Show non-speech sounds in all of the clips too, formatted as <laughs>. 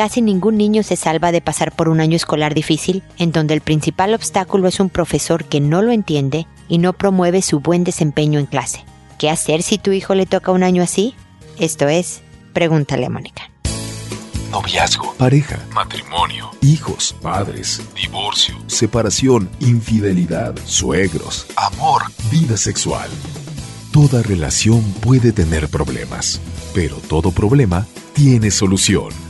casi ningún niño se salva de pasar por un año escolar difícil, en donde el principal obstáculo es un profesor que no lo entiende y no promueve su buen desempeño en clase. ¿Qué hacer si tu hijo le toca un año así? Esto es, pregúntale a Mónica. Noviazgo, pareja, matrimonio, hijos, padres, divorcio, separación, infidelidad, suegros, amor, vida sexual. Toda relación puede tener problemas, pero todo problema tiene solución.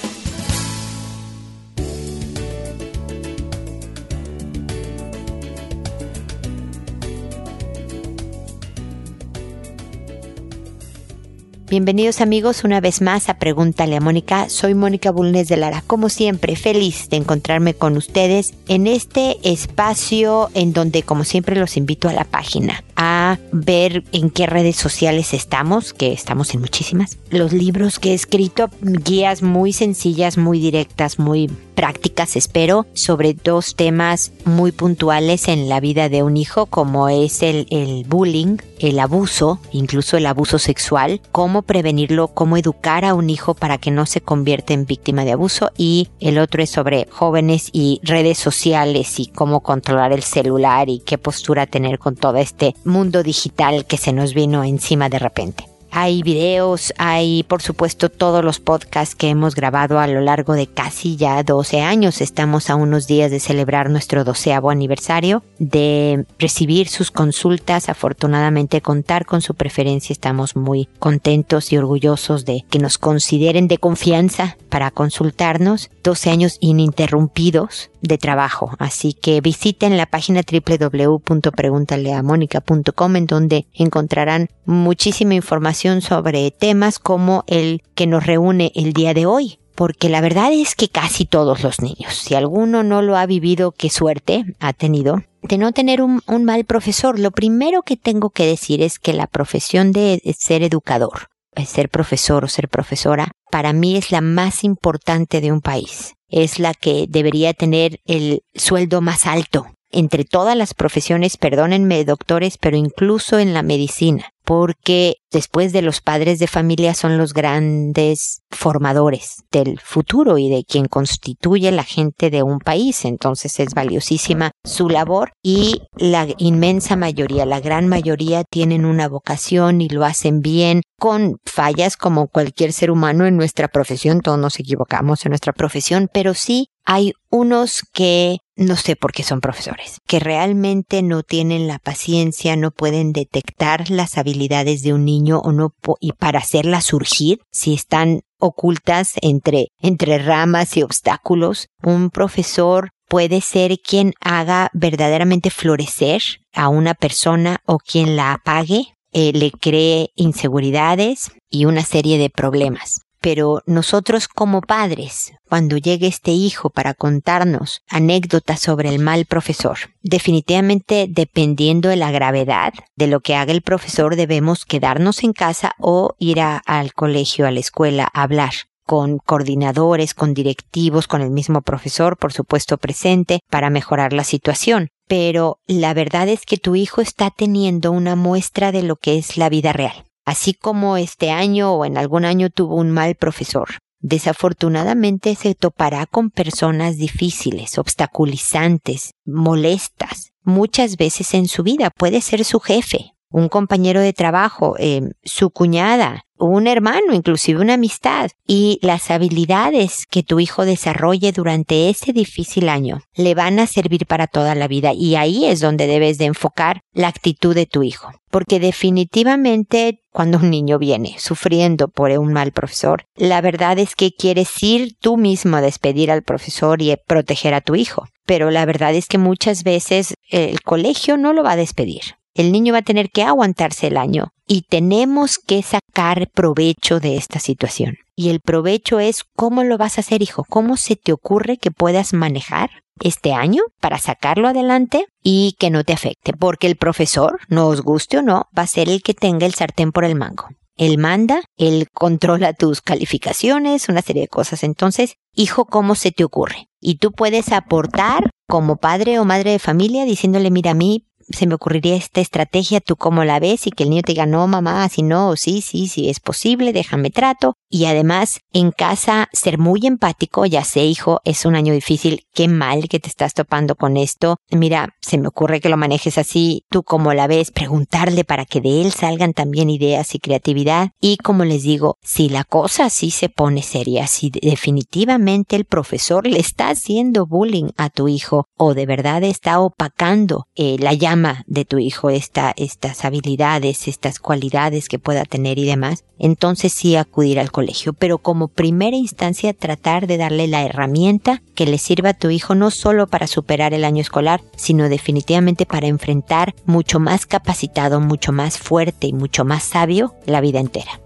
Bienvenidos amigos una vez más a Pregúntale a Mónica. Soy Mónica Bulnes de Lara. Como siempre, feliz de encontrarme con ustedes en este espacio en donde como siempre los invito a la página a ver en qué redes sociales estamos, que estamos en muchísimas. Los libros que he escrito, guías muy sencillas, muy directas, muy prácticas, espero, sobre dos temas muy puntuales en la vida de un hijo, como es el, el bullying, el abuso, incluso el abuso sexual, cómo prevenirlo, cómo educar a un hijo para que no se convierta en víctima de abuso y el otro es sobre jóvenes y redes sociales y cómo controlar el celular y qué postura tener con todo este mundo digital que se nos vino encima de repente. Hay videos, hay por supuesto todos los podcasts que hemos grabado a lo largo de casi ya 12 años. Estamos a unos días de celebrar nuestro doceavo aniversario, de recibir sus consultas, afortunadamente contar con su preferencia. Estamos muy contentos y orgullosos de que nos consideren de confianza para consultarnos. 12 años ininterrumpidos de trabajo. Así que visiten la página www.preguntaleamónica.com en donde encontrarán muchísima información sobre temas como el que nos reúne el día de hoy. Porque la verdad es que casi todos los niños, si alguno no lo ha vivido, qué suerte ha tenido, de no tener un, un mal profesor. Lo primero que tengo que decir es que la profesión de ser educador, ser profesor o ser profesora, para mí es la más importante de un país. Es la que debería tener el sueldo más alto. Entre todas las profesiones, perdónenme doctores, pero incluso en la medicina, porque después de los padres de familia son los grandes formadores del futuro y de quien constituye la gente de un país. Entonces es valiosísima su labor y la inmensa mayoría, la gran mayoría tienen una vocación y lo hacen bien con fallas como cualquier ser humano en nuestra profesión. Todos nos equivocamos en nuestra profesión, pero sí hay unos que no sé por qué son profesores, que realmente no tienen la paciencia, no pueden detectar las habilidades de un niño o no y para hacerlas surgir si están ocultas entre entre ramas y obstáculos. Un profesor puede ser quien haga verdaderamente florecer a una persona o quien la apague, eh, le cree inseguridades y una serie de problemas pero nosotros como padres, cuando llegue este hijo para contarnos anécdotas sobre el mal profesor, definitivamente dependiendo de la gravedad de lo que haga el profesor, debemos quedarnos en casa o ir al colegio, a la escuela, a hablar con coordinadores, con directivos, con el mismo profesor, por supuesto presente, para mejorar la situación. Pero la verdad es que tu hijo está teniendo una muestra de lo que es la vida real así como este año o en algún año tuvo un mal profesor. Desafortunadamente se topará con personas difíciles, obstaculizantes, molestas, muchas veces en su vida. Puede ser su jefe, un compañero de trabajo, eh, su cuñada, un hermano, inclusive una amistad. Y las habilidades que tu hijo desarrolle durante ese difícil año le van a servir para toda la vida. Y ahí es donde debes de enfocar la actitud de tu hijo. Porque definitivamente cuando un niño viene sufriendo por un mal profesor, la verdad es que quieres ir tú mismo a despedir al profesor y proteger a tu hijo. Pero la verdad es que muchas veces el colegio no lo va a despedir el niño va a tener que aguantarse el año y tenemos que sacar provecho de esta situación. Y el provecho es cómo lo vas a hacer, hijo, cómo se te ocurre que puedas manejar este año para sacarlo adelante y que no te afecte, porque el profesor, no os guste o no, va a ser el que tenga el sartén por el mango. Él manda, él controla tus calificaciones, una serie de cosas. Entonces, hijo, ¿cómo se te ocurre? Y tú puedes aportar como padre o madre de familia diciéndole, mira, a mí se me ocurriría esta estrategia, tú cómo la ves y que el niño te diga, no, mamá, si no, sí, sí, sí, es posible, déjame trato. Y además, en casa, ser muy empático, ya sé, hijo, es un año difícil, qué mal que te estás topando con esto. Mira, se me ocurre que lo manejes así, tú cómo la ves, preguntarle para que de él salgan también ideas y creatividad. Y como les digo, si la cosa sí se pone seria, si definitivamente el profesor le está haciendo bullying a tu hijo o de verdad está opacando eh, la llama de tu hijo, esta, estas habilidades, estas cualidades que pueda tener y demás, entonces sí acudir al colegio. Pero como primera instancia tratar de darle la herramienta que le sirva a tu hijo no solo para superar el año escolar, sino definitivamente para enfrentar mucho más capacitado, mucho más fuerte y mucho más sabio la vida entera.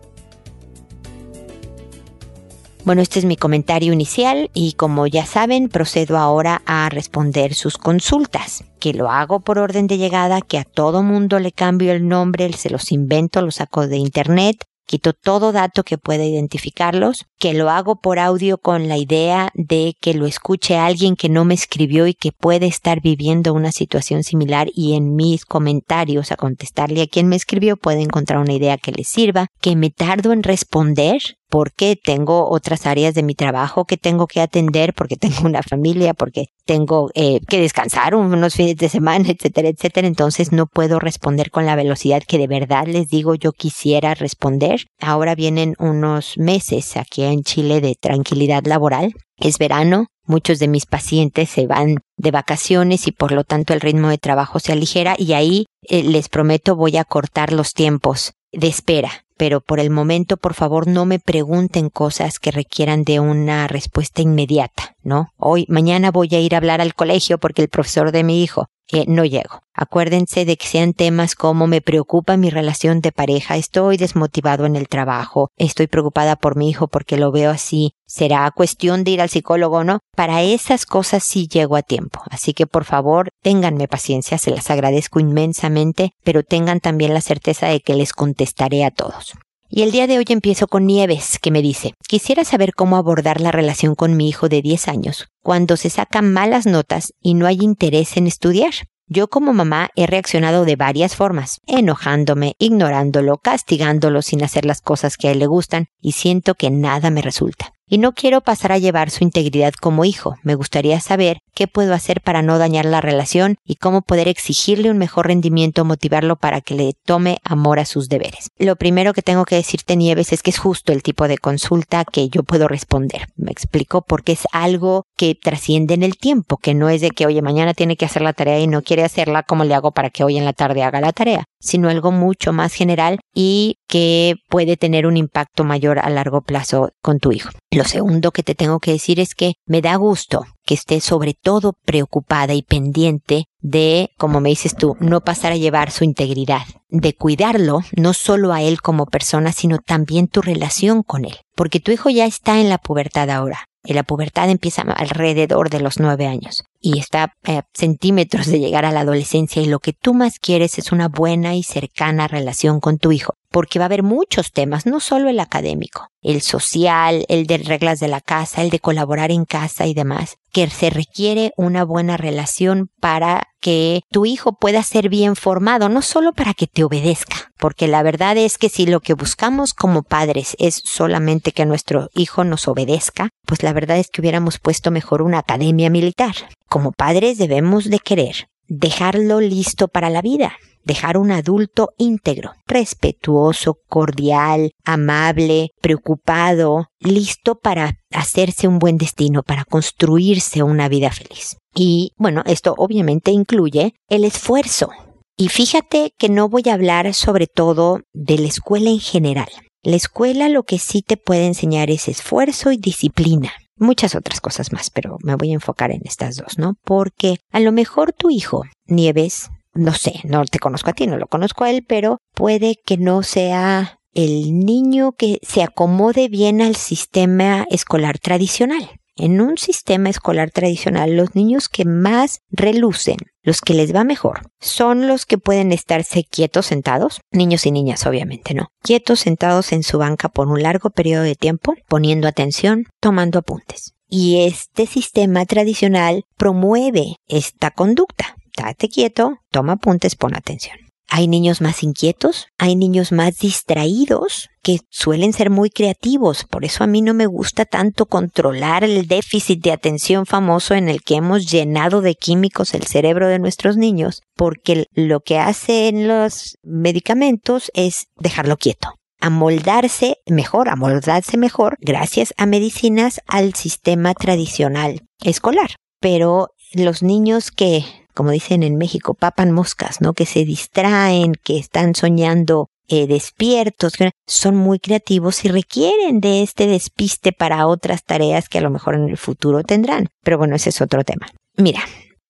Bueno, este es mi comentario inicial y como ya saben, procedo ahora a responder sus consultas, que lo hago por orden de llegada, que a todo mundo le cambio el nombre, se los invento, los saco de internet, quito todo dato que pueda identificarlos, que lo hago por audio con la idea de que lo escuche alguien que no me escribió y que puede estar viviendo una situación similar y en mis comentarios a contestarle a quien me escribió puede encontrar una idea que le sirva, que me tardo en responder porque tengo otras áreas de mi trabajo que tengo que atender, porque tengo una familia, porque tengo eh, que descansar unos fines de semana, etcétera, etcétera. Entonces no puedo responder con la velocidad que de verdad les digo yo quisiera responder. Ahora vienen unos meses aquí en Chile de tranquilidad laboral. Es verano, muchos de mis pacientes se van de vacaciones y por lo tanto el ritmo de trabajo se aligera y ahí eh, les prometo voy a cortar los tiempos de espera pero por el momento por favor no me pregunten cosas que requieran de una respuesta inmediata, ¿no? Hoy, mañana voy a ir a hablar al colegio porque el profesor de mi hijo no llego. Acuérdense de que sean temas como me preocupa mi relación de pareja, estoy desmotivado en el trabajo, estoy preocupada por mi hijo porque lo veo así, será cuestión de ir al psicólogo o no. Para esas cosas sí llego a tiempo. Así que por favor, ténganme paciencia, se las agradezco inmensamente, pero tengan también la certeza de que les contestaré a todos. Y el día de hoy empiezo con Nieves, que me dice, quisiera saber cómo abordar la relación con mi hijo de 10 años, cuando se sacan malas notas y no hay interés en estudiar. Yo como mamá he reaccionado de varias formas, enojándome, ignorándolo, castigándolo sin hacer las cosas que a él le gustan, y siento que nada me resulta y no quiero pasar a llevar su integridad como hijo. Me gustaría saber qué puedo hacer para no dañar la relación y cómo poder exigirle un mejor rendimiento, motivarlo para que le tome amor a sus deberes. Lo primero que tengo que decirte, Nieves, es que es justo el tipo de consulta que yo puedo responder. Me explico porque es algo que trasciende en el tiempo, que no es de que, oye, mañana tiene que hacer la tarea y no quiere hacerla, como le hago para que hoy en la tarde haga la tarea? sino algo mucho más general y que puede tener un impacto mayor a largo plazo con tu hijo. Lo segundo que te tengo que decir es que me da gusto que estés sobre todo preocupada y pendiente de, como me dices tú, no pasar a llevar su integridad, de cuidarlo, no solo a él como persona, sino también tu relación con él, porque tu hijo ya está en la pubertad ahora. Y la pubertad empieza alrededor de los nueve años y está a centímetros de llegar a la adolescencia y lo que tú más quieres es una buena y cercana relación con tu hijo porque va a haber muchos temas, no solo el académico, el social, el de reglas de la casa, el de colaborar en casa y demás, que se requiere una buena relación para que tu hijo pueda ser bien formado, no solo para que te obedezca, porque la verdad es que si lo que buscamos como padres es solamente que nuestro hijo nos obedezca, pues la verdad es que hubiéramos puesto mejor una academia militar. Como padres debemos de querer dejarlo listo para la vida, dejar un adulto íntegro, respetuoso, cordial, amable, preocupado, listo para hacerse un buen destino, para construirse una vida feliz. Y bueno, esto obviamente incluye el esfuerzo. Y fíjate que no voy a hablar sobre todo de la escuela en general. La escuela lo que sí te puede enseñar es esfuerzo y disciplina muchas otras cosas más, pero me voy a enfocar en estas dos, ¿no? Porque a lo mejor tu hijo, Nieves, no sé, no te conozco a ti, no lo conozco a él, pero puede que no sea el niño que se acomode bien al sistema escolar tradicional. En un sistema escolar tradicional, los niños que más relucen, los que les va mejor, son los que pueden estarse quietos sentados, niños y niñas obviamente, ¿no? Quietos sentados en su banca por un largo periodo de tiempo, poniendo atención, tomando apuntes. Y este sistema tradicional promueve esta conducta date quieto, toma apuntes, pon atención. Hay niños más inquietos, hay niños más distraídos que suelen ser muy creativos. Por eso a mí no me gusta tanto controlar el déficit de atención famoso en el que hemos llenado de químicos el cerebro de nuestros niños, porque lo que hacen los medicamentos es dejarlo quieto amoldarse mejor, amoldarse mejor gracias a medicinas al sistema tradicional escolar. Pero los niños que como dicen en México, papan moscas, ¿no? Que se distraen, que están soñando eh, despiertos, son muy creativos y requieren de este despiste para otras tareas que a lo mejor en el futuro tendrán. Pero bueno, ese es otro tema. Mira,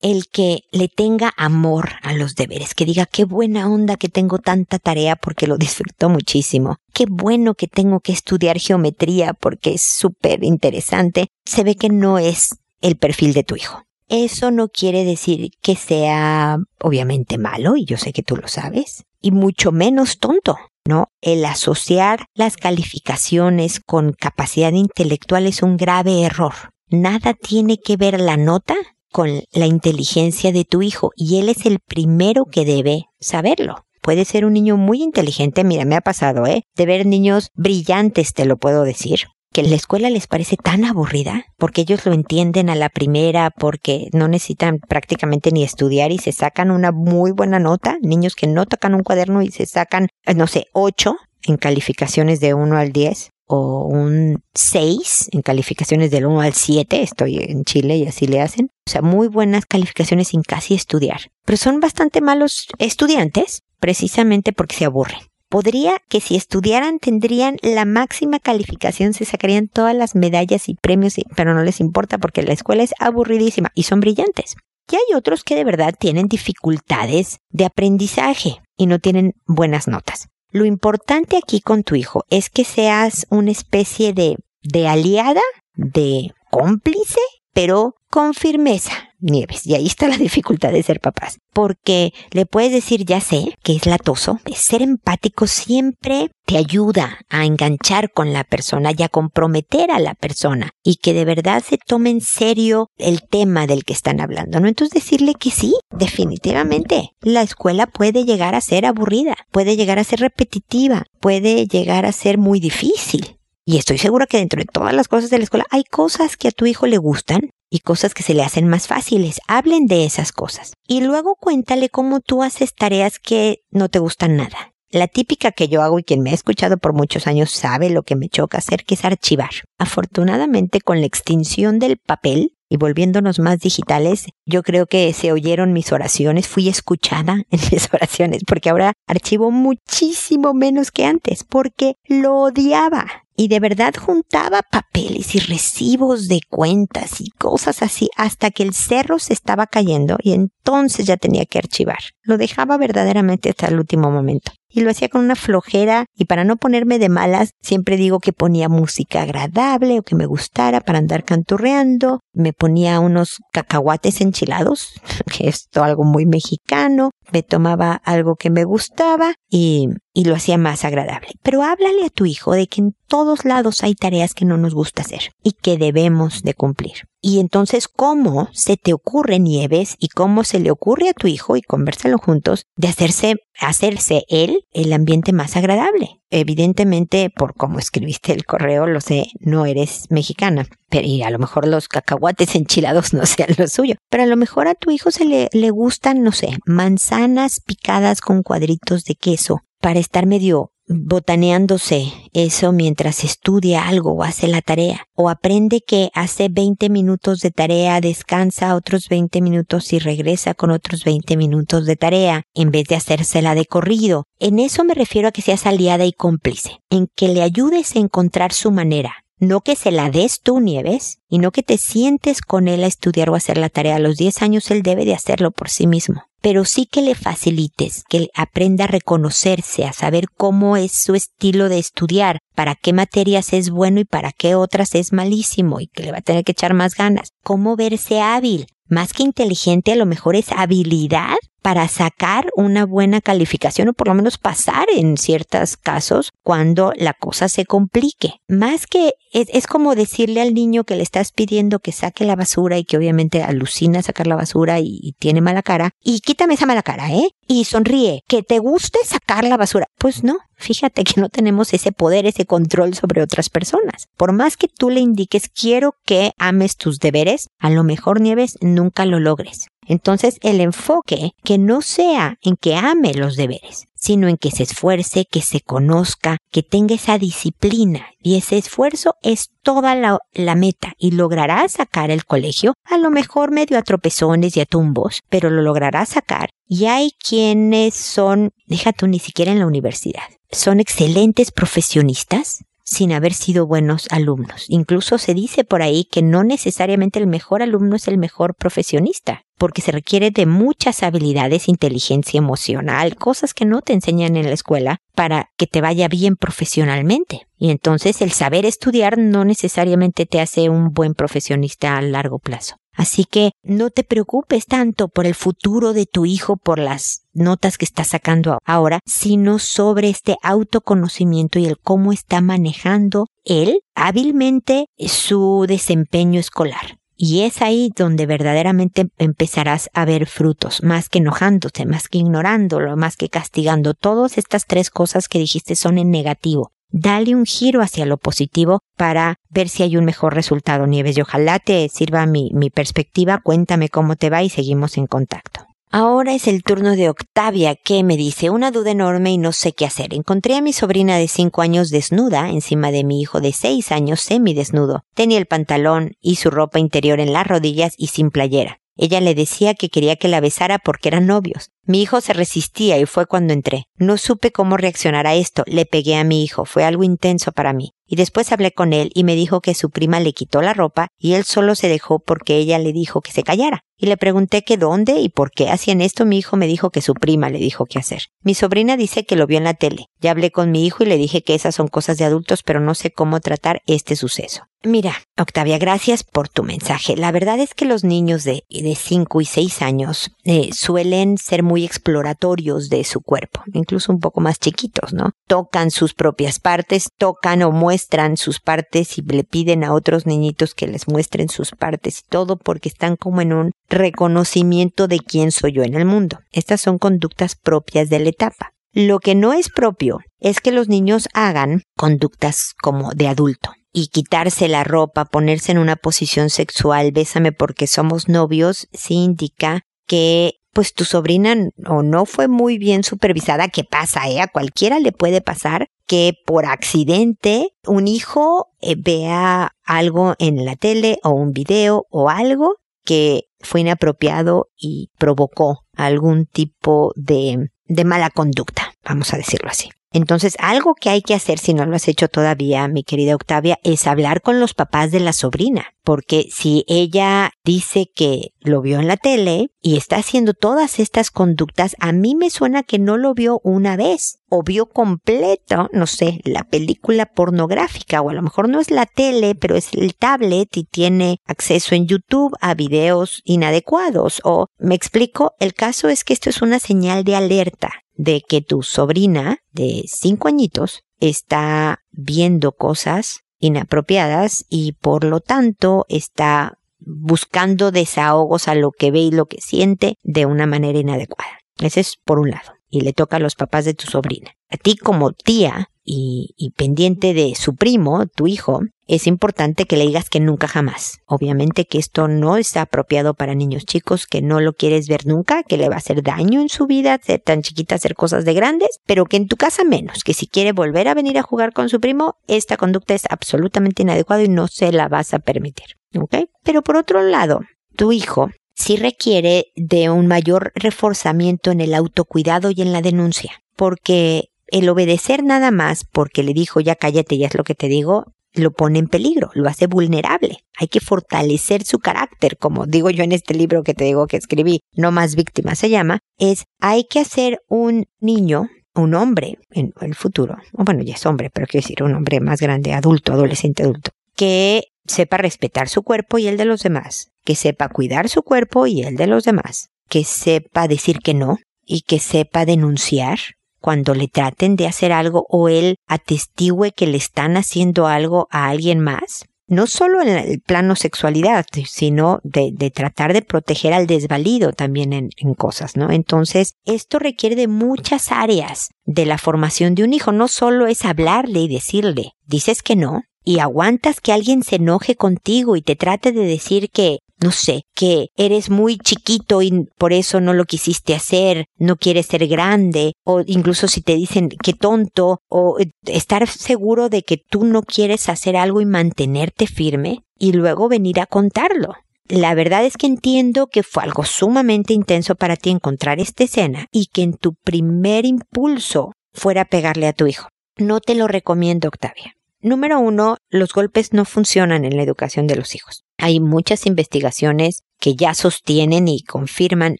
el que le tenga amor a los deberes, que diga qué buena onda que tengo tanta tarea porque lo disfruto muchísimo, qué bueno que tengo que estudiar geometría porque es súper interesante, se ve que no es el perfil de tu hijo. Eso no quiere decir que sea obviamente malo, y yo sé que tú lo sabes, y mucho menos tonto. ¿no? El asociar las calificaciones con capacidad intelectual es un grave error. Nada tiene que ver la nota con la inteligencia de tu hijo y él es el primero que debe saberlo. Puede ser un niño muy inteligente, mira, me ha pasado, ¿eh? De ver niños brillantes, te lo puedo decir, que la escuela les parece tan aburrida, porque ellos lo entienden a la primera, porque no necesitan prácticamente ni estudiar y se sacan una muy buena nota, niños que no tocan un cuaderno y se sacan, eh, no sé, 8 en calificaciones de 1 al 10 o un 6 en calificaciones del 1 al 7, estoy en Chile y así le hacen. O sea, muy buenas calificaciones sin casi estudiar. Pero son bastante malos estudiantes precisamente porque se aburren podría que si estudiaran tendrían la máxima calificación, se sacarían todas las medallas y premios, pero no les importa porque la escuela es aburridísima y son brillantes. Y hay otros que de verdad tienen dificultades de aprendizaje y no tienen buenas notas. Lo importante aquí con tu hijo es que seas una especie de, de aliada, de cómplice, pero con firmeza, Nieves. Y ahí está la <laughs> dificultad de ser papás. Porque le puedes decir, ya sé, que es latoso. Ser empático siempre te ayuda a enganchar con la persona y a comprometer a la persona. Y que de verdad se tome en serio el tema del que están hablando, ¿no? Entonces decirle que sí, definitivamente. La escuela puede llegar a ser aburrida, puede llegar a ser repetitiva, puede llegar a ser muy difícil. Y estoy segura que dentro de todas las cosas de la escuela hay cosas que a tu hijo le gustan y cosas que se le hacen más fáciles. Hablen de esas cosas. Y luego cuéntale cómo tú haces tareas que no te gustan nada. La típica que yo hago y quien me ha escuchado por muchos años sabe lo que me choca hacer, que es archivar. Afortunadamente, con la extinción del papel y volviéndonos más digitales, yo creo que se oyeron mis oraciones, fui escuchada <laughs> en mis oraciones, porque ahora archivo muchísimo menos que antes, porque lo odiaba y de verdad juntaba papeles y recibos de cuentas y cosas así hasta que el cerro se estaba cayendo y entonces ya tenía que archivar. Lo dejaba verdaderamente hasta el último momento. Y lo hacía con una flojera y para no ponerme de malas siempre digo que ponía música agradable o que me gustara para andar canturreando. Me ponía unos cacahuates enchilados, <laughs> que es algo muy mexicano. Me tomaba algo que me gustaba y y lo hacía más agradable. Pero háblale a tu hijo de que en todos lados hay tareas que no nos gusta hacer y que debemos de cumplir. Y entonces, ¿cómo se te ocurre, Nieves, y cómo se le ocurre a tu hijo, y convérselo juntos, de hacerse, hacerse él el ambiente más agradable? Evidentemente, por cómo escribiste el correo, lo sé, no eres mexicana. Pero, y a lo mejor los cacahuates enchilados no sean lo suyo. Pero a lo mejor a tu hijo se le, le gustan, no sé, manzanas picadas con cuadritos de queso para estar medio botaneándose eso mientras estudia algo o hace la tarea, o aprende que hace 20 minutos de tarea, descansa otros 20 minutos y regresa con otros 20 minutos de tarea, en vez de hacérsela de corrido. En eso me refiero a que seas aliada y cómplice, en que le ayudes a encontrar su manera, no que se la des tú, Nieves, y no que te sientes con él a estudiar o hacer la tarea. A los 10 años él debe de hacerlo por sí mismo. Pero sí que le facilites, que aprenda a reconocerse, a saber cómo es su estilo de estudiar, para qué materias es bueno y para qué otras es malísimo y que le va a tener que echar más ganas. Cómo verse hábil. Más que inteligente, a lo mejor es habilidad para sacar una buena calificación o por lo menos pasar en ciertos casos cuando la cosa se complique. Más que es, como decirle al niño que le estás pidiendo que saque la basura y que obviamente alucina sacar la basura y, y tiene mala cara y quítame esa mala cara, ¿eh? Y sonríe, que te guste sacar la basura. Pues no, Fíjate que no tenemos ese poder, ese control sobre otras personas. Por más que tú le indiques quiero que ames tus deberes, a lo mejor Nieves nunca lo logres. Entonces el enfoque que no sea en que ame los deberes, sino en que se esfuerce, que se conozca, que tenga esa disciplina. Y ese esfuerzo es toda la, meta y logrará sacar el colegio, a lo mejor medio a tropezones y a tumbos, pero lo logrará sacar. Y hay quienes son, déjate ni siquiera en la universidad, son excelentes profesionistas sin haber sido buenos alumnos. Incluso se dice por ahí que no necesariamente el mejor alumno es el mejor profesionista, porque se requiere de muchas habilidades, inteligencia emocional, cosas que no te enseñan en la escuela para que te vaya bien profesionalmente. Y entonces el saber estudiar no necesariamente te hace un buen profesionista a largo plazo. Así que no te preocupes tanto por el futuro de tu hijo, por las notas que está sacando ahora, sino sobre este autoconocimiento y el cómo está manejando él hábilmente su desempeño escolar. Y es ahí donde verdaderamente empezarás a ver frutos, más que enojándote, más que ignorándolo, más que castigando. Todas estas tres cosas que dijiste son en negativo dale un giro hacia lo positivo para ver si hay un mejor resultado, Nieves. Y ojalá te sirva mi, mi perspectiva. Cuéntame cómo te va y seguimos en contacto. Ahora es el turno de Octavia, que me dice una duda enorme y no sé qué hacer. Encontré a mi sobrina de cinco años desnuda encima de mi hijo de seis años semidesnudo. Tenía el pantalón y su ropa interior en las rodillas y sin playera. Ella le decía que quería que la besara porque eran novios. Mi hijo se resistía y fue cuando entré. No supe cómo reaccionar a esto. Le pegué a mi hijo. Fue algo intenso para mí. Y después hablé con él y me dijo que su prima le quitó la ropa y él solo se dejó porque ella le dijo que se callara. Y le pregunté que dónde y por qué hacían esto. Mi hijo me dijo que su prima le dijo qué hacer. Mi sobrina dice que lo vio en la tele. Ya hablé con mi hijo y le dije que esas son cosas de adultos, pero no sé cómo tratar este suceso. Mira, Octavia, gracias por tu mensaje. La verdad es que los niños de, de 5 y 6 años eh, suelen ser muy exploratorios de su cuerpo, incluso un poco más chiquitos, ¿no? Tocan sus propias partes, tocan o muestran sus partes y le piden a otros niñitos que les muestren sus partes y todo porque están como en un reconocimiento de quién soy yo en el mundo. Estas son conductas propias de la etapa. Lo que no es propio es que los niños hagan conductas como de adulto y quitarse la ropa, ponerse en una posición sexual, bésame porque somos novios, sí indica que pues tu sobrina o no fue muy bien supervisada, ¿qué pasa? Eh? A cualquiera le puede pasar que por accidente un hijo eh, vea algo en la tele o un video o algo que fue inapropiado y provocó algún tipo de, de mala conducta, vamos a decirlo así. Entonces, algo que hay que hacer si no lo has hecho todavía, mi querida Octavia, es hablar con los papás de la sobrina. Porque si ella dice que lo vio en la tele y está haciendo todas estas conductas, a mí me suena que no lo vio una vez o vio completo, no sé, la película pornográfica o a lo mejor no es la tele, pero es el tablet y tiene acceso en YouTube a videos inadecuados o me explico, el caso es que esto es una señal de alerta de que tu sobrina de cinco añitos está viendo cosas inapropiadas y por lo tanto está buscando desahogos a lo que ve y lo que siente de una manera inadecuada. Ese es por un lado. Y le toca a los papás de tu sobrina. A ti como tía y, y pendiente de su primo, tu hijo, es importante que le digas que nunca jamás. Obviamente que esto no está apropiado para niños chicos, que no lo quieres ver nunca, que le va a hacer daño en su vida, ser tan chiquita, hacer cosas de grandes, pero que en tu casa menos, que si quiere volver a venir a jugar con su primo, esta conducta es absolutamente inadecuada y no se la vas a permitir. ¿Ok? Pero por otro lado, tu hijo sí requiere de un mayor reforzamiento en el autocuidado y en la denuncia, porque el obedecer nada más porque le dijo ya cállate, ya es lo que te digo, lo pone en peligro, lo hace vulnerable. Hay que fortalecer su carácter, como digo yo en este libro que te digo que escribí, No más víctimas se llama, es hay que hacer un niño, un hombre en el futuro, bueno, ya es hombre, pero quiero decir un hombre más grande, adulto, adolescente adulto, que sepa respetar su cuerpo y el de los demás, que sepa cuidar su cuerpo y el de los demás, que sepa decir que no y que sepa denunciar cuando le traten de hacer algo o él atestigue que le están haciendo algo a alguien más no solo en el plano sexualidad, sino de, tratar de proteger al desvalido también en, cosas, ¿no? Entonces, esto requiere de muchas áreas de la formación de un hijo, no solo es hablarle y decirle, dices que no, y aguantas que alguien se enoje contigo y te trate de decir que no sé, que eres muy chiquito y por eso no lo quisiste hacer, no quieres ser grande, o incluso si te dicen que tonto, o eh, estar seguro de que tú no quieres hacer algo y mantenerte firme y luego venir a contarlo. La verdad es que entiendo que fue algo sumamente intenso para ti encontrar esta escena y que en tu primer impulso fuera pegarle a tu hijo. No te lo recomiendo, Octavia. Número uno, los golpes no funcionan en la educación de los hijos. Hay muchas investigaciones que ya sostienen y confirman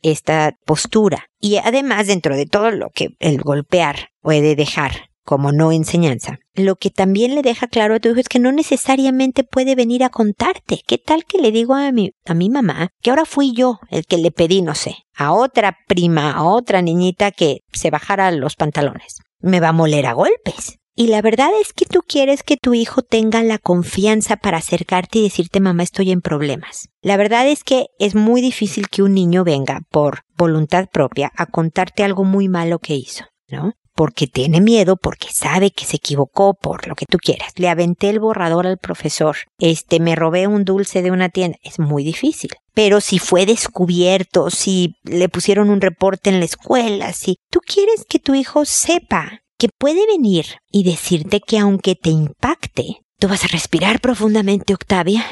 esta postura. Y además, dentro de todo lo que el golpear puede dejar como no enseñanza, lo que también le deja claro a tu hijo es que no necesariamente puede venir a contarte. ¿Qué tal que le digo a mi, a mi mamá que ahora fui yo el que le pedí, no sé, a otra prima, a otra niñita que se bajara los pantalones? Me va a moler a golpes. Y la verdad es que tú quieres que tu hijo tenga la confianza para acercarte y decirte mamá estoy en problemas. La verdad es que es muy difícil que un niño venga por voluntad propia a contarte algo muy malo que hizo, ¿no? Porque tiene miedo, porque sabe que se equivocó, por lo que tú quieras. Le aventé el borrador al profesor. Este, me robé un dulce de una tienda. Es muy difícil. Pero si fue descubierto, si le pusieron un reporte en la escuela, si tú quieres que tu hijo sepa puede venir y decirte que aunque te impacte, tú vas a respirar profundamente, Octavia,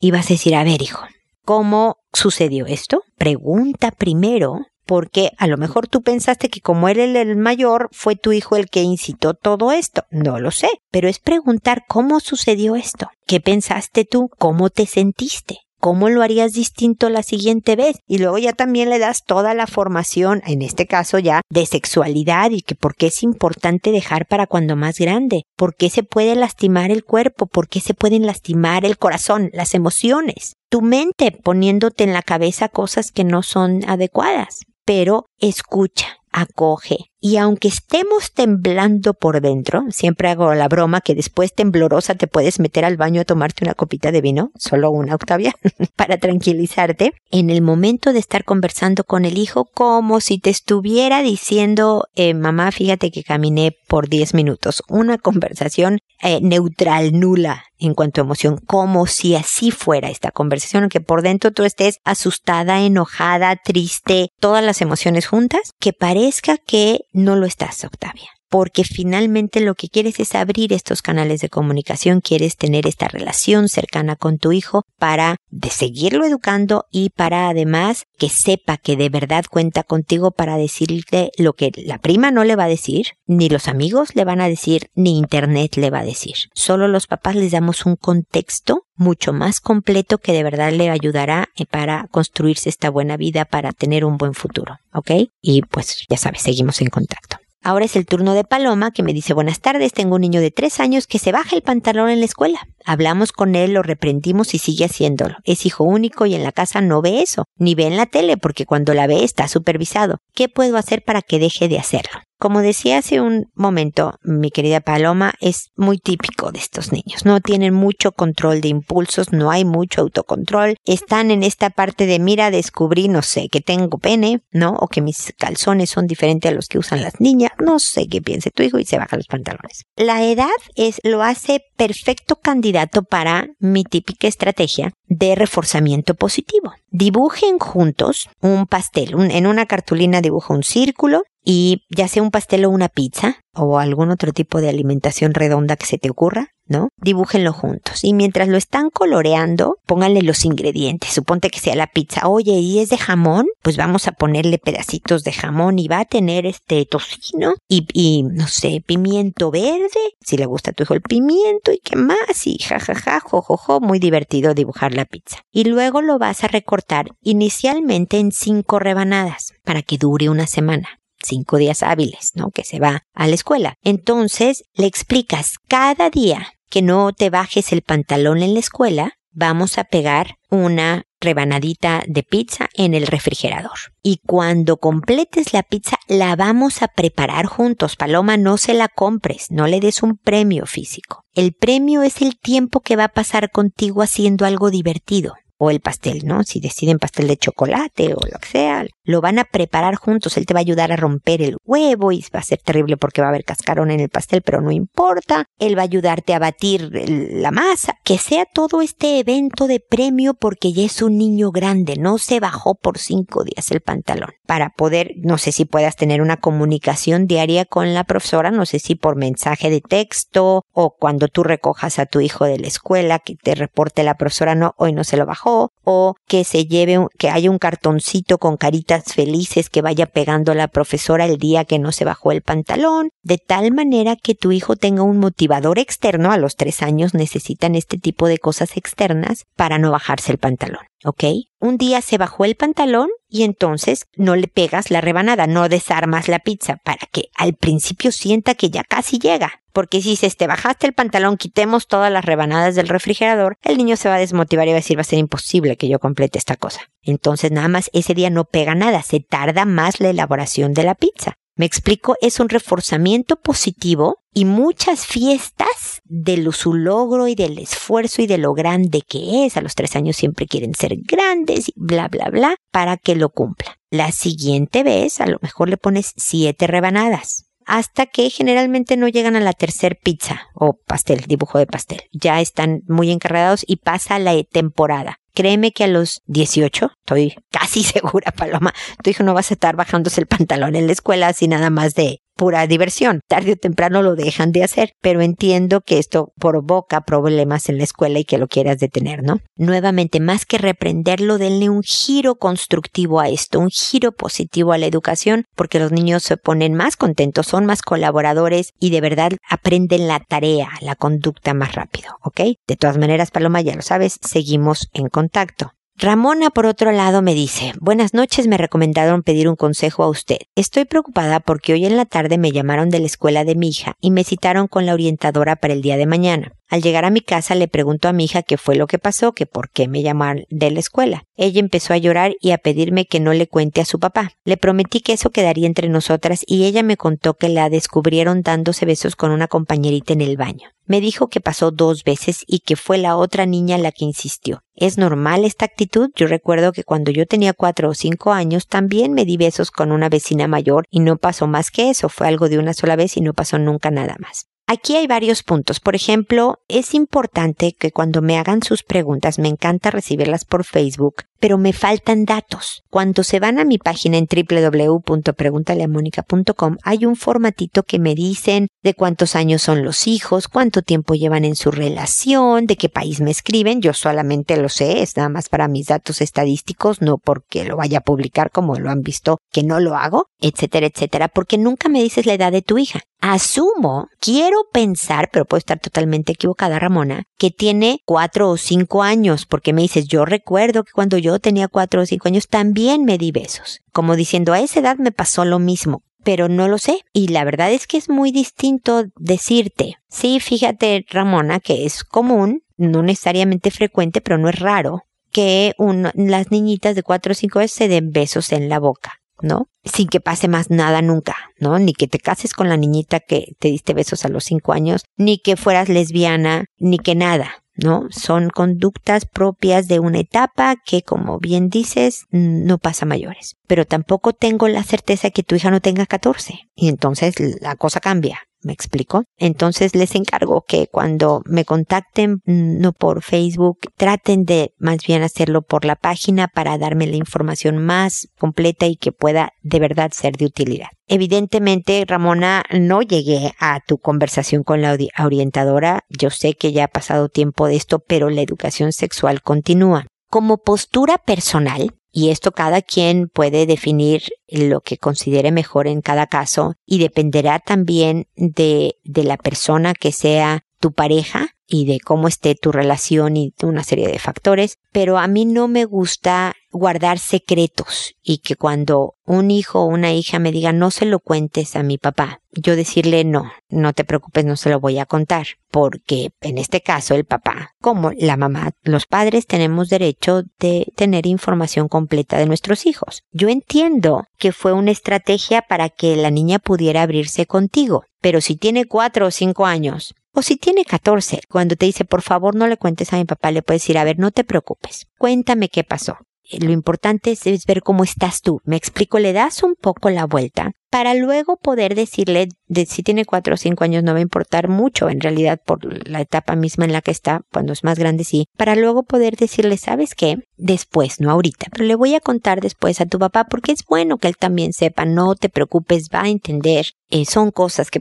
y vas a decir, a ver, hijo, ¿cómo sucedió esto? Pregunta primero, porque a lo mejor tú pensaste que como él es el mayor, fue tu hijo el que incitó todo esto. No lo sé, pero es preguntar cómo sucedió esto. ¿Qué pensaste tú? ¿Cómo te sentiste? ¿Cómo lo harías distinto la siguiente vez? Y luego ya también le das toda la formación, en este caso ya, de sexualidad y que por qué es importante dejar para cuando más grande, por qué se puede lastimar el cuerpo, por qué se pueden lastimar el corazón, las emociones, tu mente poniéndote en la cabeza cosas que no son adecuadas. Pero escucha, acoge. Y aunque estemos temblando por dentro, siempre hago la broma que después temblorosa te puedes meter al baño a tomarte una copita de vino, solo una Octavia, <laughs> para tranquilizarte, en el momento de estar conversando con el hijo como si te estuviera diciendo, eh, mamá, fíjate que caminé por 10 minutos. Una conversación eh, neutral, nula en cuanto a emoción, como si así fuera esta conversación, aunque por dentro tú estés asustada, enojada, triste, todas las emociones juntas, que parezca que no lo estás, Octavia porque finalmente lo que quieres es abrir estos canales de comunicación, quieres tener esta relación cercana con tu hijo para de seguirlo educando y para además que sepa que de verdad cuenta contigo para decirle lo que la prima no le va a decir, ni los amigos le van a decir, ni internet le va a decir. Solo los papás les damos un contexto mucho más completo que de verdad le ayudará para construirse esta buena vida, para tener un buen futuro, ¿ok? Y pues ya sabes, seguimos en contacto. Ahora es el turno de Paloma, que me dice buenas tardes, tengo un niño de tres años que se baja el pantalón en la escuela. Hablamos con él, lo reprendimos y sigue haciéndolo. Es hijo único y en la casa no ve eso, ni ve en la tele porque cuando la ve está supervisado. ¿Qué puedo hacer para que deje de hacerlo? Como decía hace un momento, mi querida Paloma, es muy típico de estos niños. No tienen mucho control de impulsos, no hay mucho autocontrol. Están en esta parte de mira, descubrí, no sé, que tengo pene, ¿no? O que mis calzones son diferentes a los que usan las niñas. No sé qué piense tu hijo y se baja los pantalones. La edad es, lo hace perfecto candidato para mi típica estrategia de reforzamiento positivo. Dibujen juntos un pastel. en una cartulina dibuja un círculo y ya sea un pastel o una pizza o algún otro tipo de alimentación redonda que se te ocurra, ¿no? Dibújenlo juntos. Y mientras lo están coloreando, pónganle los ingredientes. Suponte que sea la pizza. Oye, ¿y es de jamón? Pues vamos a ponerle pedacitos de jamón y va a tener este tocino y, y no sé, pimiento verde. Si le gusta a tu hijo el pimiento y qué más. Y jajaja, jojojo, muy divertido dibujar la pizza. Y luego lo vas a recortar inicialmente en cinco rebanadas para que dure una semana cinco días hábiles, ¿no? Que se va a la escuela. Entonces le explicas cada día que no te bajes el pantalón en la escuela, vamos a pegar una rebanadita de pizza en el refrigerador. Y cuando completes la pizza, la vamos a preparar juntos. Paloma, no se la compres, no le des un premio físico. El premio es el tiempo que va a pasar contigo haciendo algo divertido o el pastel, ¿no? Si deciden pastel de chocolate o lo que sea, lo van a preparar juntos. Él te va a ayudar a romper el huevo y va a ser terrible porque va a haber cascarón en el pastel, pero no importa. Él va a ayudarte a batir la masa. Que sea todo este evento de premio porque ya es un niño grande, no se bajó por cinco días el pantalón. Para poder, no sé si puedas tener una comunicación diaria con la profesora, no sé si por mensaje de texto o cuando tú recojas a tu hijo de la escuela que te reporte la profesora, no, hoy no se lo bajó o que se lleve, que haya un cartoncito con caritas felices que vaya pegando a la profesora el día que no se bajó el pantalón, de tal manera que tu hijo tenga un motivador externo. A los tres años necesitan este tipo de cosas externas para no bajarse el pantalón. ¿Ok? Un día se bajó el pantalón y entonces no le pegas la rebanada, no desarmas la pizza para que al principio sienta que ya casi llega. Porque si se te bajaste el pantalón, quitemos todas las rebanadas del refrigerador, el niño se va a desmotivar y va a decir va a ser imposible que yo complete esta cosa. Entonces nada más ese día no pega nada, se tarda más la elaboración de la pizza. Me explico, es un reforzamiento positivo y muchas fiestas de su logro y del esfuerzo y de lo grande que es. A los tres años siempre quieren ser grandes y bla, bla, bla, para que lo cumpla. La siguiente vez a lo mejor le pones siete rebanadas hasta que generalmente no llegan a la tercer pizza o pastel, dibujo de pastel. Ya están muy encargados y pasa la temporada. Créeme que a los 18, estoy <laughs> casi segura, Paloma, tu hijo no vas a estar bajándose el pantalón en la escuela así nada más de pura diversión. Tarde o temprano lo dejan de hacer, pero entiendo que esto provoca problemas en la escuela y que lo quieras detener, ¿no? Nuevamente, más que reprenderlo, denle un giro constructivo a esto, un giro positivo a la educación, porque los niños se ponen más contentos, son más colaboradores y de verdad aprenden la tarea, la conducta más rápido, ¿ok? De todas maneras, Paloma, ya lo sabes, seguimos en contacto. Ramona, por otro lado, me dice, buenas noches, me recomendaron pedir un consejo a usted. Estoy preocupada porque hoy en la tarde me llamaron de la escuela de mi hija y me citaron con la orientadora para el día de mañana. Al llegar a mi casa le pregunto a mi hija qué fue lo que pasó, que por qué me llamaron de la escuela. Ella empezó a llorar y a pedirme que no le cuente a su papá. Le prometí que eso quedaría entre nosotras y ella me contó que la descubrieron dándose besos con una compañerita en el baño. Me dijo que pasó dos veces y que fue la otra niña la que insistió. ¿Es normal esta actitud? Yo recuerdo que cuando yo tenía cuatro o cinco años también me di besos con una vecina mayor y no pasó más que eso, fue algo de una sola vez y no pasó nunca nada más. Aquí hay varios puntos. Por ejemplo, es importante que cuando me hagan sus preguntas, me encanta recibirlas por Facebook, pero me faltan datos. Cuando se van a mi página en www.preguntaleamónica.com hay un formatito que me dicen de cuántos años son los hijos, cuánto tiempo llevan en su relación, de qué país me escriben. Yo solamente lo sé, es nada más para mis datos estadísticos, no porque lo vaya a publicar como lo han visto que no lo hago, etcétera, etcétera, porque nunca me dices la edad de tu hija. Asumo, quiero pensar, pero puedo estar totalmente equivocada, Ramona, que tiene cuatro o cinco años, porque me dices, yo recuerdo que cuando yo tenía cuatro o cinco años también me di besos. Como diciendo, a esa edad me pasó lo mismo, pero no lo sé. Y la verdad es que es muy distinto decirte, sí, fíjate, Ramona, que es común, no necesariamente frecuente, pero no es raro, que las niñitas de cuatro o cinco años se den besos en la boca. ¿No? Sin que pase más nada nunca, ¿no? Ni que te cases con la niñita que te diste besos a los cinco años, ni que fueras lesbiana, ni que nada, ¿no? Son conductas propias de una etapa que, como bien dices, no pasa mayores. Pero tampoco tengo la certeza que tu hija no tenga 14. Y entonces la cosa cambia. ¿Me explico? Entonces les encargo que cuando me contacten, mm, no por Facebook, traten de más bien hacerlo por la página para darme la información más completa y que pueda de verdad ser de utilidad. Evidentemente, Ramona, no llegué a tu conversación con la orientadora. Yo sé que ya ha pasado tiempo de esto, pero la educación sexual continúa. Como postura personal, y esto cada quien puede definir lo que considere mejor en cada caso y dependerá también de, de la persona que sea tu pareja y de cómo esté tu relación y una serie de factores, pero a mí no me gusta guardar secretos y que cuando un hijo o una hija me diga no se lo cuentes a mi papá, yo decirle no, no te preocupes, no se lo voy a contar, porque en este caso el papá, como la mamá, los padres tenemos derecho de tener información completa de nuestros hijos. Yo entiendo que fue una estrategia para que la niña pudiera abrirse contigo, pero si tiene cuatro o cinco años, o si tiene 14, cuando te dice, por favor, no le cuentes a mi papá, le puedes decir, a ver, no te preocupes, cuéntame qué pasó. Lo importante es, ver cómo estás tú. Me explico, le das un poco la vuelta para luego poder decirle de si tiene cuatro o cinco años no va a importar mucho en realidad por la etapa misma en la que está cuando es más grande sí para luego poder decirle sabes qué después no ahorita pero le voy a contar después a tu papá porque es bueno que él también sepa no te preocupes va a entender eh, son cosas que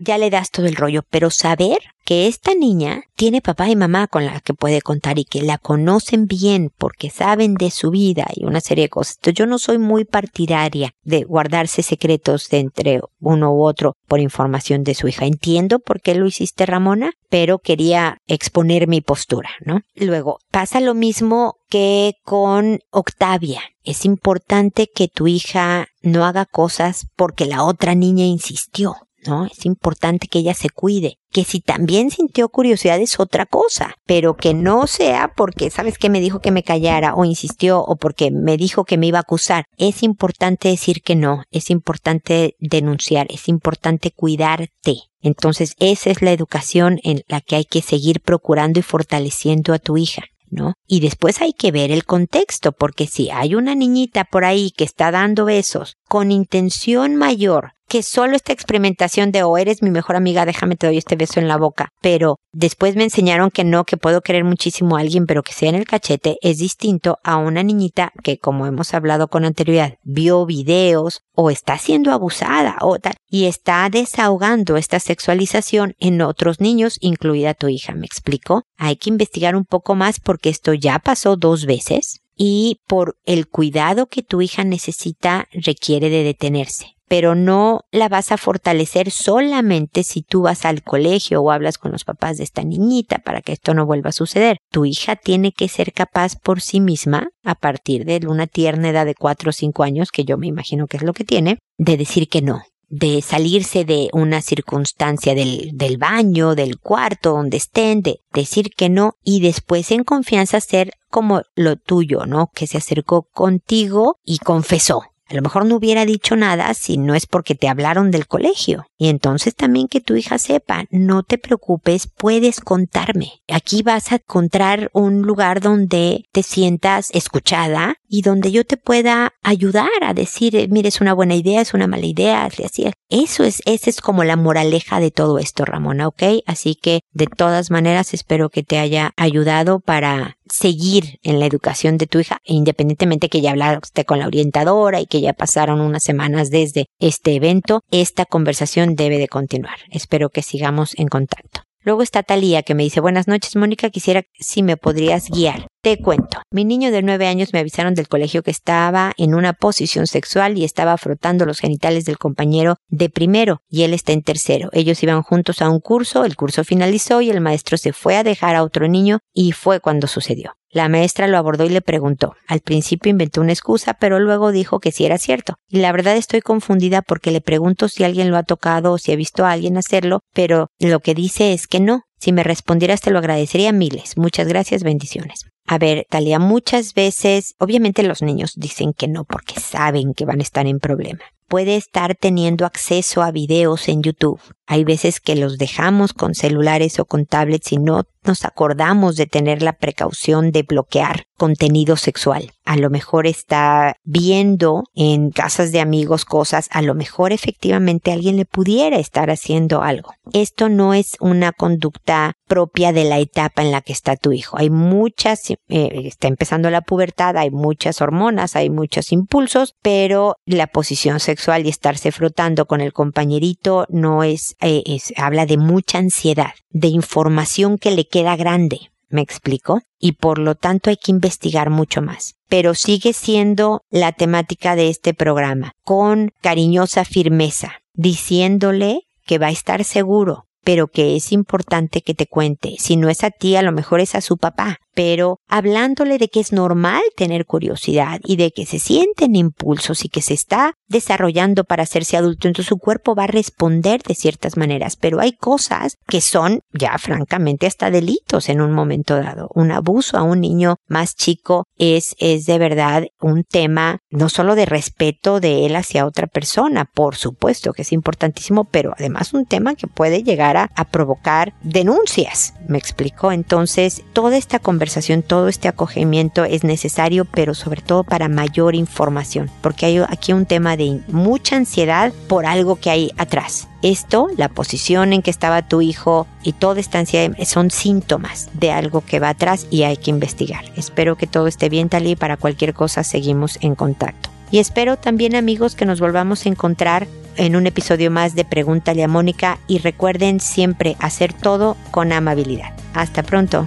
ya le das todo el rollo pero saber que esta niña tiene papá y mamá con la que puede contar y que la conocen bien porque saben de su vida y una serie de cosas. Entonces yo no soy muy partidaria de guardarse secretos entre uno u otro por información de su hija. Entiendo por qué lo hiciste, Ramona, pero quería exponer mi postura, ¿no? Luego, pasa lo mismo que con Octavia. Es importante que tu hija no haga cosas porque la otra niña insistió. ¿No? Es importante que ella se cuide. Que si también sintió curiosidad es otra cosa, pero que no sea porque, ¿sabes qué? Me dijo que me callara o insistió o porque me dijo que me iba a acusar. Es importante decir que no, es importante denunciar, es importante cuidarte. Entonces, esa es la educación en la que hay que seguir procurando y fortaleciendo a tu hija. ¿no? Y después hay que ver el contexto, porque si hay una niñita por ahí que está dando besos con intención mayor que solo esta experimentación de, oh, eres mi mejor amiga, déjame te doy este beso en la boca. Pero después me enseñaron que no, que puedo querer muchísimo a alguien, pero que sea en el cachete, es distinto a una niñita que, como hemos hablado con anterioridad, vio videos o está siendo abusada o tal, y está desahogando esta sexualización en otros niños, incluida tu hija. ¿Me explico? Hay que investigar un poco más porque esto ya pasó dos veces y por el cuidado que tu hija necesita requiere de detenerse pero no la vas a fortalecer solamente si tú vas al colegio o hablas con los papás de esta niñita para que esto no vuelva a suceder. Tu hija tiene que ser capaz por sí misma, a partir de una tierna edad de 4 o 5 años, que yo me imagino que es lo que tiene, de decir que no, de salirse de una circunstancia del, del, baño, del cuarto, donde estén, de decir que no y después en confianza ser como lo tuyo, ¿no? Que se acercó contigo y confesó. A lo mejor no hubiera dicho nada si no es porque te hablaron del colegio. Y entonces también que tu hija sepa, no te preocupes, puedes contarme. Aquí vas a encontrar un lugar donde te sientas escuchada y donde yo te pueda ayudar a decir, mire, es una buena idea, es una mala idea, así, así. Eso es, esa es como la moraleja de todo esto, Ramona, ¿ok? Así que de todas maneras espero que te haya ayudado para seguir en la educación de tu hija, e independientemente que ya hablaste con la orientadora y que ya pasaron unas semanas desde este evento, esta conversación debe de continuar. Espero que sigamos en contacto. Luego está Talía que me dice, buenas noches Mónica, quisiera si me podrías guiar. Te cuento. Mi niño de nueve años me avisaron del colegio que estaba en una posición sexual y estaba frotando los genitales del compañero de primero y él está en tercero. Ellos iban juntos a un curso, el curso finalizó y el maestro se fue a dejar a otro niño y fue cuando sucedió. La maestra lo abordó y le preguntó. Al principio inventó una excusa, pero luego dijo que sí era cierto. Y la verdad estoy confundida porque le pregunto si alguien lo ha tocado o si ha visto a alguien hacerlo, pero lo que dice es que no. Si me respondieras te lo agradecería miles. Muchas gracias, bendiciones. A ver, Talia, muchas veces, obviamente los niños dicen que no porque saben que van a estar en problema. Puede estar teniendo acceso a videos en YouTube. Hay veces que los dejamos con celulares o con tablets y no nos acordamos de tener la precaución de bloquear contenido sexual. A lo mejor está viendo en casas de amigos cosas, a lo mejor efectivamente alguien le pudiera estar haciendo algo. Esto no es una conducta propia de la etapa en la que está tu hijo. Hay muchas, eh, está empezando la pubertad, hay muchas hormonas, hay muchos impulsos, pero la posición sexual y estarse frotando con el compañerito no es, eh, habla de mucha ansiedad, de información que le queda grande. ¿Me explico? Y por lo tanto hay que investigar mucho más. Pero sigue siendo la temática de este programa, con cariñosa firmeza, diciéndole que va a estar seguro, pero que es importante que te cuente. Si no es a ti, a lo mejor es a su papá. Pero hablándole de que es normal tener curiosidad y de que se sienten impulsos y que se está desarrollando para hacerse adulto, entonces su cuerpo va a responder de ciertas maneras, pero hay cosas que son ya francamente hasta delitos en un momento dado. Un abuso a un niño más chico es, es de verdad un tema no solo de respeto de él hacia otra persona, por supuesto que es importantísimo, pero además un tema que puede llegar a, a provocar denuncias, me explico. Entonces, toda esta conversación, todo este acogimiento es necesario, pero sobre todo para mayor información, porque hay aquí un tema de mucha ansiedad por algo que hay atrás. Esto, la posición en que estaba tu hijo y toda esta ansiedad son síntomas de algo que va atrás y hay que investigar. Espero que todo esté bien, Tali. Para cualquier cosa seguimos en contacto. Y espero también amigos que nos volvamos a encontrar en un episodio más de Pregúntale a Mónica y recuerden siempre hacer todo con amabilidad. Hasta pronto.